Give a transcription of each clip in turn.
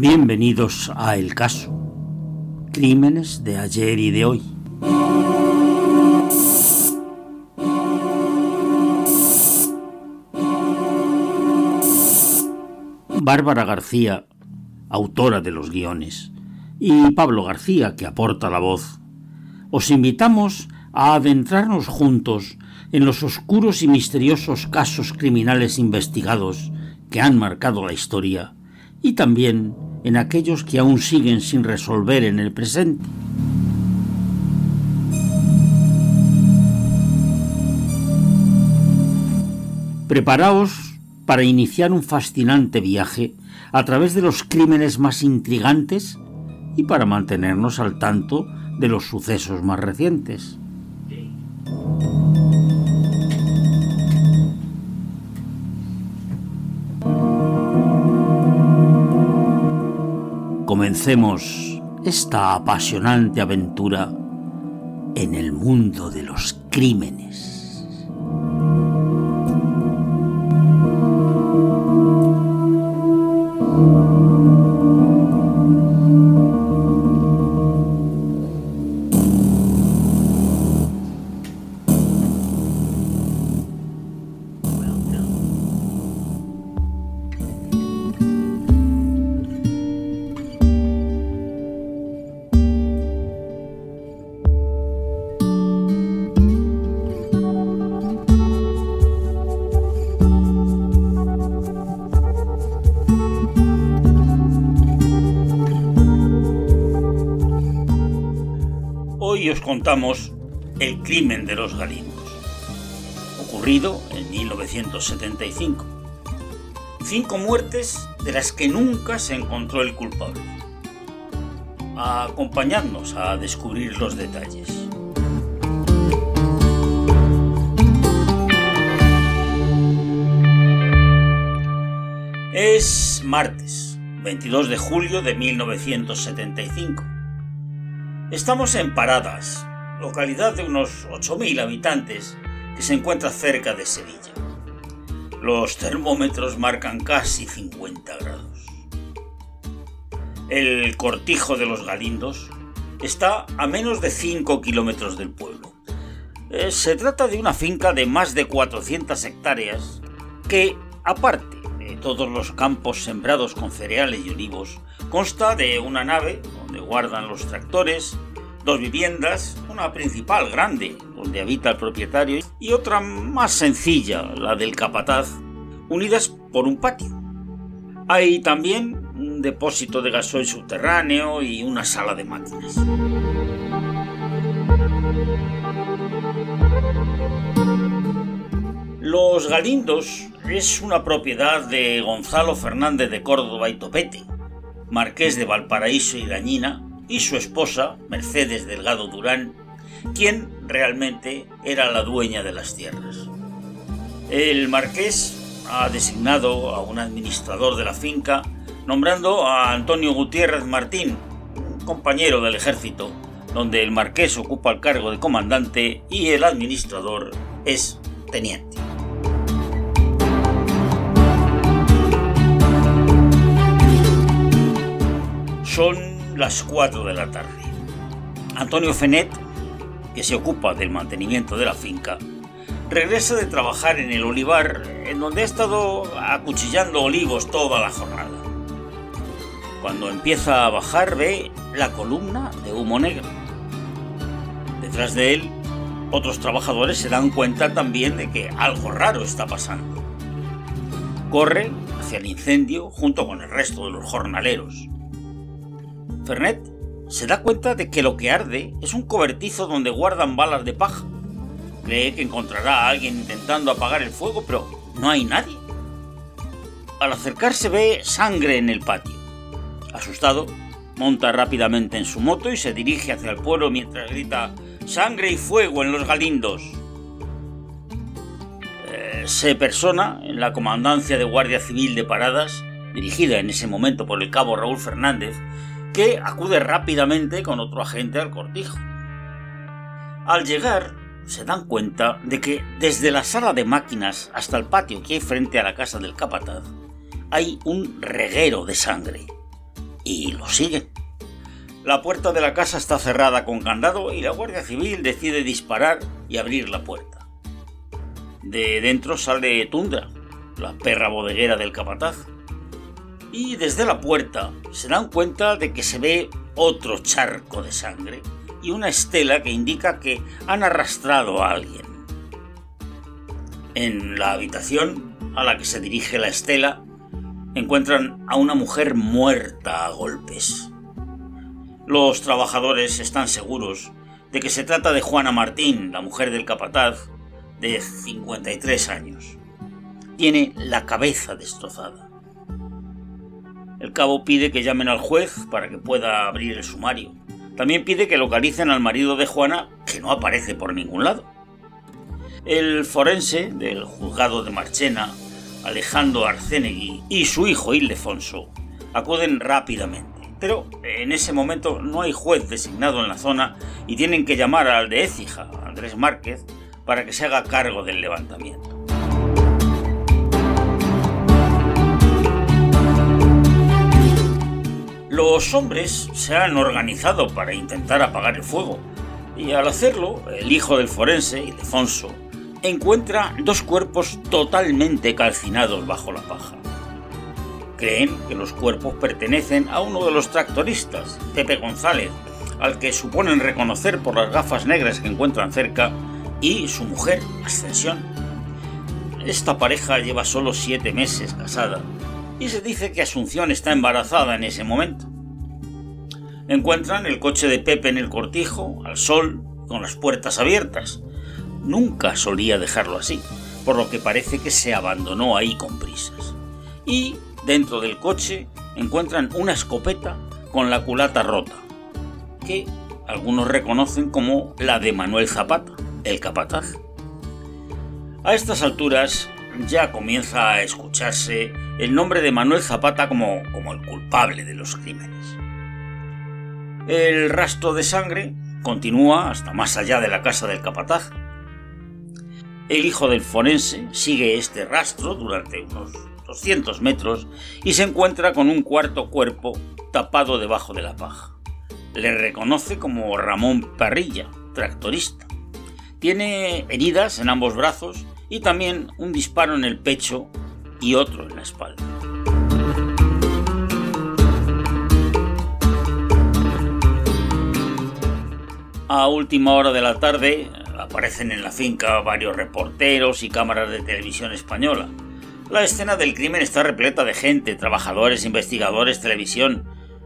Bienvenidos a El Caso. Crímenes de ayer y de hoy. Bárbara García, autora de los guiones, y Pablo García, que aporta la voz. Os invitamos a adentrarnos juntos en los oscuros y misteriosos casos criminales investigados que han marcado la historia y también en aquellos que aún siguen sin resolver en el presente. Preparaos para iniciar un fascinante viaje a través de los crímenes más intrigantes y para mantenernos al tanto de los sucesos más recientes. Comencemos esta apasionante aventura en el mundo de los crímenes. Contamos el crimen de los galindos, ocurrido en 1975. Cinco muertes de las que nunca se encontró el culpable. Acompañadnos a descubrir los detalles. Es martes, 22 de julio de 1975 Estamos en Paradas, localidad de unos 8.000 habitantes que se encuentra cerca de Sevilla. Los termómetros marcan casi 50 grados. El cortijo de los Galindos está a menos de 5 kilómetros del pueblo. Eh, se trata de una finca de más de 400 hectáreas que, aparte de todos los campos sembrados con cereales y olivos, consta de una nave donde guardan los tractores, dos viviendas, una principal grande, donde habita el propietario, y otra más sencilla, la del capataz, unidas por un patio. Hay también un depósito de gasoil subterráneo y una sala de máquinas. Los Galindos es una propiedad de Gonzalo Fernández de Córdoba y Topete, marqués de Valparaíso y Dañina, y su esposa, Mercedes Delgado Durán, quien realmente era la dueña de las tierras. El marqués ha designado a un administrador de la finca, nombrando a Antonio Gutiérrez Martín, compañero del ejército, donde el marqués ocupa el cargo de comandante y el administrador es teniente. Son las 4 de la tarde. Antonio Fenet, que se ocupa del mantenimiento de la finca, regresa de trabajar en el olivar, en donde ha estado acuchillando olivos toda la jornada. Cuando empieza a bajar ve la columna de humo negro. Detrás de él, otros trabajadores se dan cuenta también de que algo raro está pasando. Corre hacia el incendio junto con el resto de los jornaleros. Fernet se da cuenta de que lo que arde es un cobertizo donde guardan balas de paja. Cree que encontrará a alguien intentando apagar el fuego, pero no hay nadie. Al acercarse ve sangre en el patio. Asustado, monta rápidamente en su moto y se dirige hacia el pueblo mientras grita ¡Sangre y fuego en los galindos! Eh, se persona en la comandancia de Guardia Civil de Paradas, dirigida en ese momento por el cabo Raúl Fernández, que acude rápidamente con otro agente al cortijo. Al llegar, se dan cuenta de que desde la sala de máquinas hasta el patio que hay frente a la casa del capataz, hay un reguero de sangre. y lo siguen. La puerta de la casa está cerrada con candado y la Guardia Civil decide disparar y abrir la puerta. De dentro sale Tundra, la perra bodeguera del capataz. Y desde la puerta se dan cuenta de que se ve otro charco de sangre y una estela que indica que han arrastrado a alguien. En la habitación a la que se dirige la estela encuentran a una mujer muerta a golpes. Los trabajadores están seguros de que se trata de Juana Martín, la mujer del capataz, de 53 años. Tiene la cabeza destrozada. El cabo pide que llamen al juez para que pueda abrir el sumario. También pide que localicen al marido de Juana, que no aparece por ningún lado. El forense del juzgado de Marchena, Alejandro Arcenegui, y su hijo Ildefonso acuden rápidamente pero en ese momento no hay juez designado en la zona y tienen que llamar al de Écija, Andrés Márquez, para que se haga cargo del levantamiento. Los hombres se han organizado para intentar apagar el fuego y al hacerlo, el hijo del forense, Ildefonso, encuentra dos cuerpos totalmente calcinados bajo la paja. Creen que los cuerpos pertenecen a uno de los tractoristas, Pepe González, al que suponen reconocer por las gafas negras que encuentran cerca, y su mujer, Ascensión. Esta pareja lleva solo siete meses casada, y se dice que Asunción está embarazada en ese momento. Encuentran el coche de Pepe en el cortijo, al sol, con las puertas abiertas. Nunca solía dejarlo así, por lo que parece que se abandonó ahí con prisas. Y Dentro del coche encuentran una escopeta con la culata rota, que algunos reconocen como la de Manuel Zapata, el capataz. A estas alturas ya comienza a escucharse el nombre de Manuel Zapata como, como el culpable de los crímenes. El rastro de sangre continúa hasta más allá de la casa del capataz. El hijo del forense sigue este rastro durante unos 200 metros y se encuentra con un cuarto cuerpo tapado debajo de la paja. Le reconoce como Ramón Parrilla, tractorista. Tiene heridas en ambos brazos y también un disparo en el pecho y otro en la espalda. A última hora de la tarde aparecen en la finca varios reporteros y cámaras de televisión española la escena del crimen está repleta de gente, trabajadores, investigadores, televisión.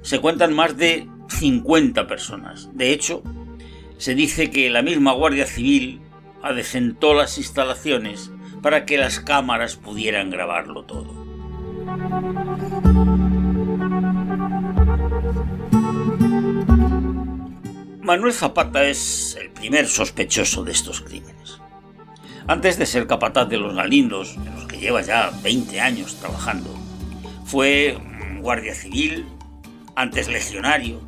Se cuentan más de 50 personas. De hecho, se dice que la misma Guardia Civil adecentó las instalaciones para que las cámaras pudieran grabarlo todo. Manuel Zapata es el primer sospechoso de estos crímenes. Antes de ser capataz de los Galindos, en los que lleva ya 20 años trabajando, fue guardia civil, antes legionario.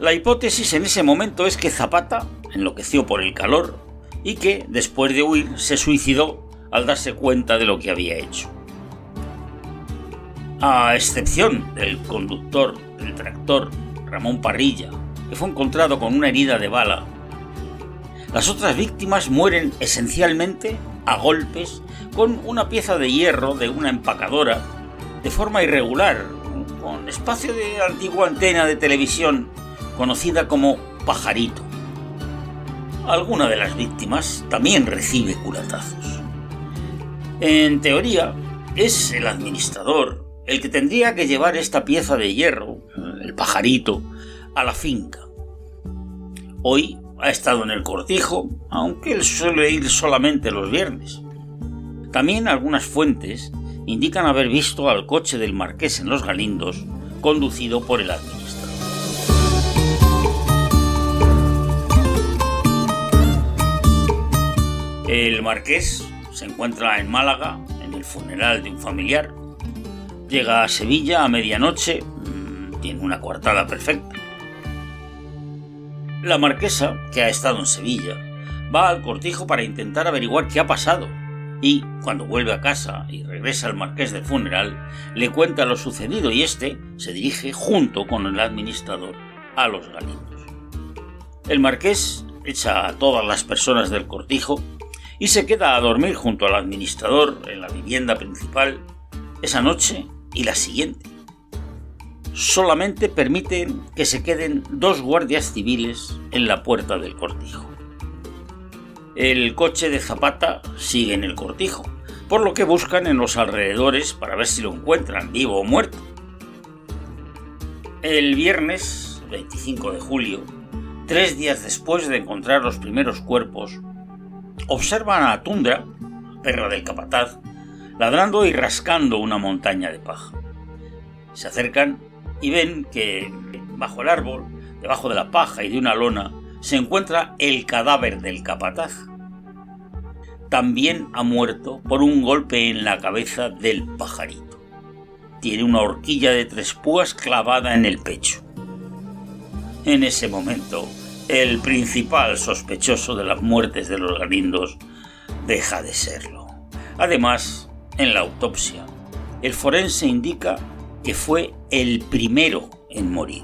La hipótesis en ese momento es que Zapata enloqueció por el calor y que, después de huir, se suicidó al darse cuenta de lo que había hecho. A excepción del conductor del tractor, Ramón Parrilla, que fue encontrado con una herida de bala las otras víctimas mueren esencialmente a golpes con una pieza de hierro de una empacadora de forma irregular, con espacio de antigua antena de televisión conocida como pajarito. Alguna de las víctimas también recibe culatazos. En teoría, es el administrador el que tendría que llevar esta pieza de hierro, el pajarito, a la finca. Hoy ha estado en el cortijo, aunque él suele ir solamente los viernes. También algunas fuentes indican haber visto al coche del marqués en los Galindos, conducido por el administrador. El marqués se encuentra en Málaga en el funeral de un familiar. Llega a Sevilla a medianoche, mm, tiene una coartada perfecta. La marquesa, que ha estado en Sevilla, va al cortijo para intentar averiguar qué ha pasado, y, cuando vuelve a casa y regresa al marqués del funeral, le cuenta lo sucedido y éste se dirige junto con el administrador a los galindos. El marqués echa a todas las personas del cortijo y se queda a dormir junto al administrador en la vivienda principal esa noche y la siguiente. Solamente permiten que se queden dos guardias civiles en la puerta del cortijo. El coche de Zapata sigue en el cortijo, por lo que buscan en los alrededores para ver si lo encuentran vivo o muerto. El viernes 25 de julio, tres días después de encontrar los primeros cuerpos, observan a Tundra, perra del capataz, ladrando y rascando una montaña de paja. Se acercan y ven que bajo el árbol, debajo de la paja y de una lona, se encuentra el cadáver del capataz. También ha muerto por un golpe en la cabeza del pajarito. Tiene una horquilla de tres púas clavada en el pecho. En ese momento, el principal sospechoso de las muertes de los galindos deja de serlo. Además, en la autopsia, el forense indica que fue el primero en morir.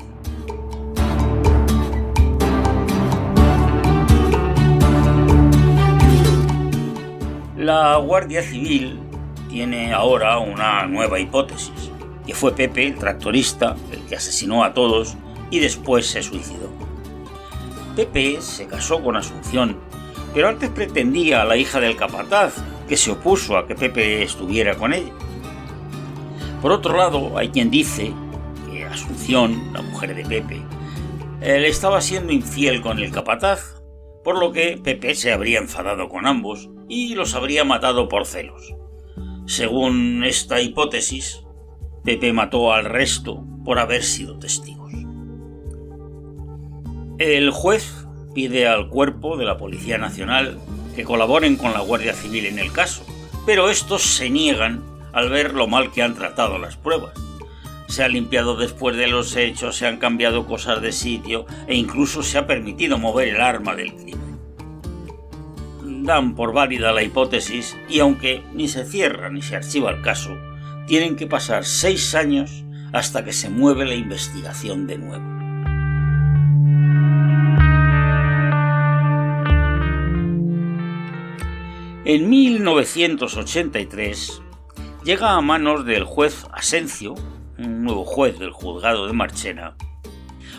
La Guardia Civil tiene ahora una nueva hipótesis, que fue Pepe, el tractorista, el que asesinó a todos y después se suicidó. Pepe se casó con Asunción, pero antes pretendía a la hija del capataz, que se opuso a que Pepe estuviera con ella. Por otro lado, hay quien dice que Asunción, la mujer de Pepe, él estaba siendo infiel con el capataz por lo que Pepe se habría enfadado con ambos y los habría matado por celos. Según esta hipótesis, Pepe mató al resto por haber sido testigos. El juez pide al cuerpo de la Policía Nacional que colaboren con la Guardia Civil en el caso, pero estos se niegan al ver lo mal que han tratado las pruebas se ha limpiado después de los hechos, se han cambiado cosas de sitio e incluso se ha permitido mover el arma del crimen. Dan por válida la hipótesis y aunque ni se cierra ni se archiva el caso, tienen que pasar seis años hasta que se mueve la investigación de nuevo. En 1983 llega a manos del juez Asencio un nuevo juez del juzgado de Marchena,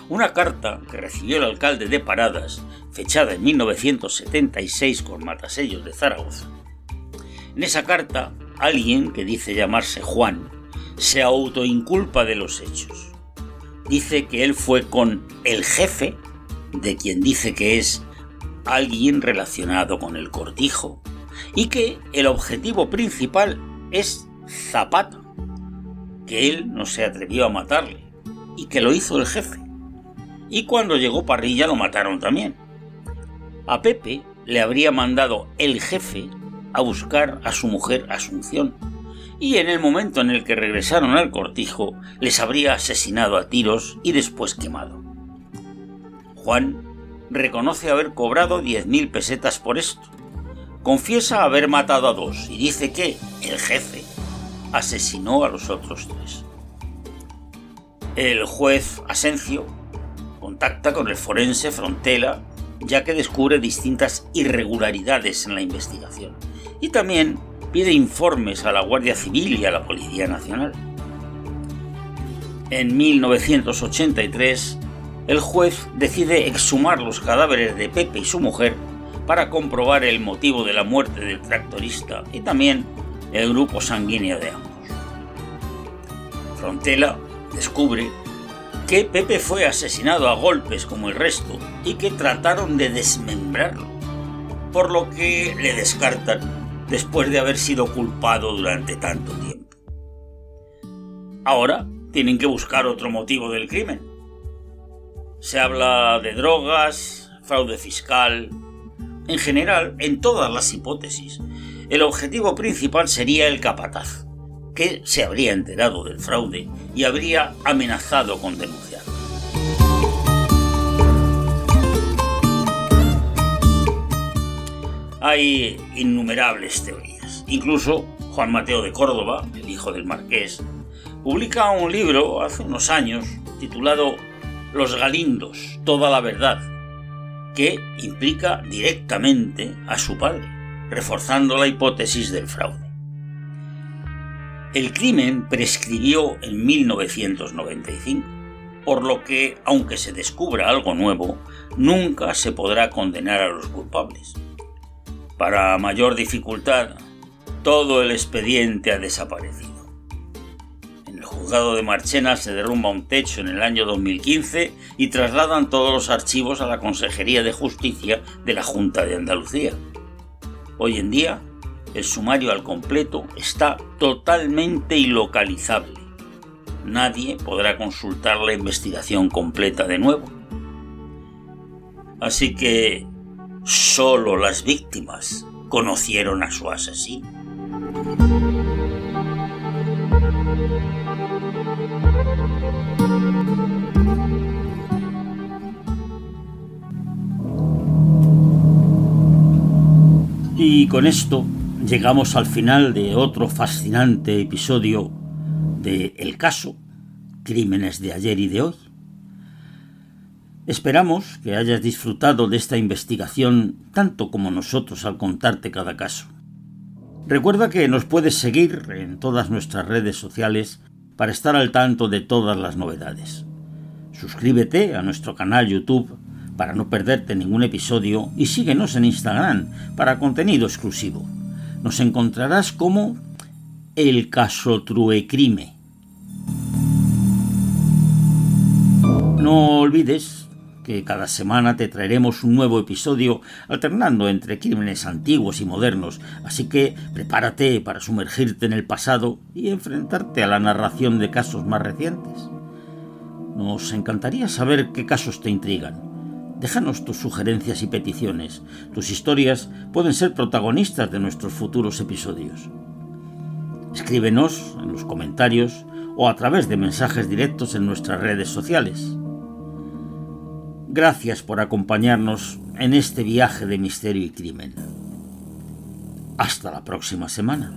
una carta que recibió el alcalde de Paradas, fechada en 1976 con matasellos de Zaragoza. En esa carta, alguien que dice llamarse Juan se autoinculpa de los hechos. Dice que él fue con el jefe, de quien dice que es alguien relacionado con el cortijo, y que el objetivo principal es Zapata que él no se atrevió a matarle y que lo hizo el jefe. Y cuando llegó Parrilla lo mataron también. A Pepe le habría mandado el jefe a buscar a su mujer Asunción y en el momento en el que regresaron al cortijo les habría asesinado a tiros y después quemado. Juan reconoce haber cobrado 10.000 pesetas por esto. Confiesa haber matado a dos y dice que el jefe asesinó a los otros tres. El juez Asencio contacta con el forense Frontela ya que descubre distintas irregularidades en la investigación y también pide informes a la Guardia Civil y a la Policía Nacional. En 1983, el juez decide exhumar los cadáveres de Pepe y su mujer para comprobar el motivo de la muerte del tractorista y también el grupo sanguíneo de ambos. Frontela descubre que Pepe fue asesinado a golpes como el resto y que trataron de desmembrarlo, por lo que le descartan después de haber sido culpado durante tanto tiempo. Ahora tienen que buscar otro motivo del crimen. Se habla de drogas, fraude fiscal. En general, en todas las hipótesis, el objetivo principal sería el capataz, que se habría enterado del fraude y habría amenazado con denunciar. Hay innumerables teorías Incluso Juan Mateo de Córdoba, el hijo del marqués, publica un libro hace unos años titulado Los Galindos, toda la verdad, que implica directamente a su padre, reforzando la hipótesis del fraude. El crimen prescribió en 1995, por lo que, aunque se descubra algo nuevo, nunca se podrá condenar a los culpables. Para mayor dificultad, todo el expediente ha desaparecido. Juzgado de Marchena se derrumba un techo en el año 2015 y trasladan todos los archivos a la Consejería de Justicia de la Junta de Andalucía. Hoy en día, el sumario al completo está totalmente ilocalizable. Nadie podrá consultar la investigación completa de nuevo. Así que solo las víctimas conocieron a su asesino. Y con esto llegamos al final de otro fascinante episodio de El caso, Crímenes de ayer y de hoy. Esperamos que hayas disfrutado de esta investigación tanto como nosotros al contarte cada caso. Recuerda que nos puedes seguir en todas nuestras redes sociales para estar al tanto de todas las novedades. Suscríbete a nuestro canal YouTube para no perderte ningún episodio y síguenos en Instagram para contenido exclusivo nos encontrarás como el caso Truecrime. No olvides que cada semana te traeremos un nuevo episodio alternando entre crímenes antiguos y modernos, así que prepárate para sumergirte en el pasado y enfrentarte a la narración de casos más recientes. Nos encantaría saber qué casos te intrigan Déjanos tus sugerencias y peticiones. Tus historias pueden ser protagonistas de nuestros futuros episodios. Escríbenos en los comentarios o a través de mensajes directos en nuestras redes sociales. Gracias por acompañarnos en este viaje de misterio y crimen. Hasta la próxima semana.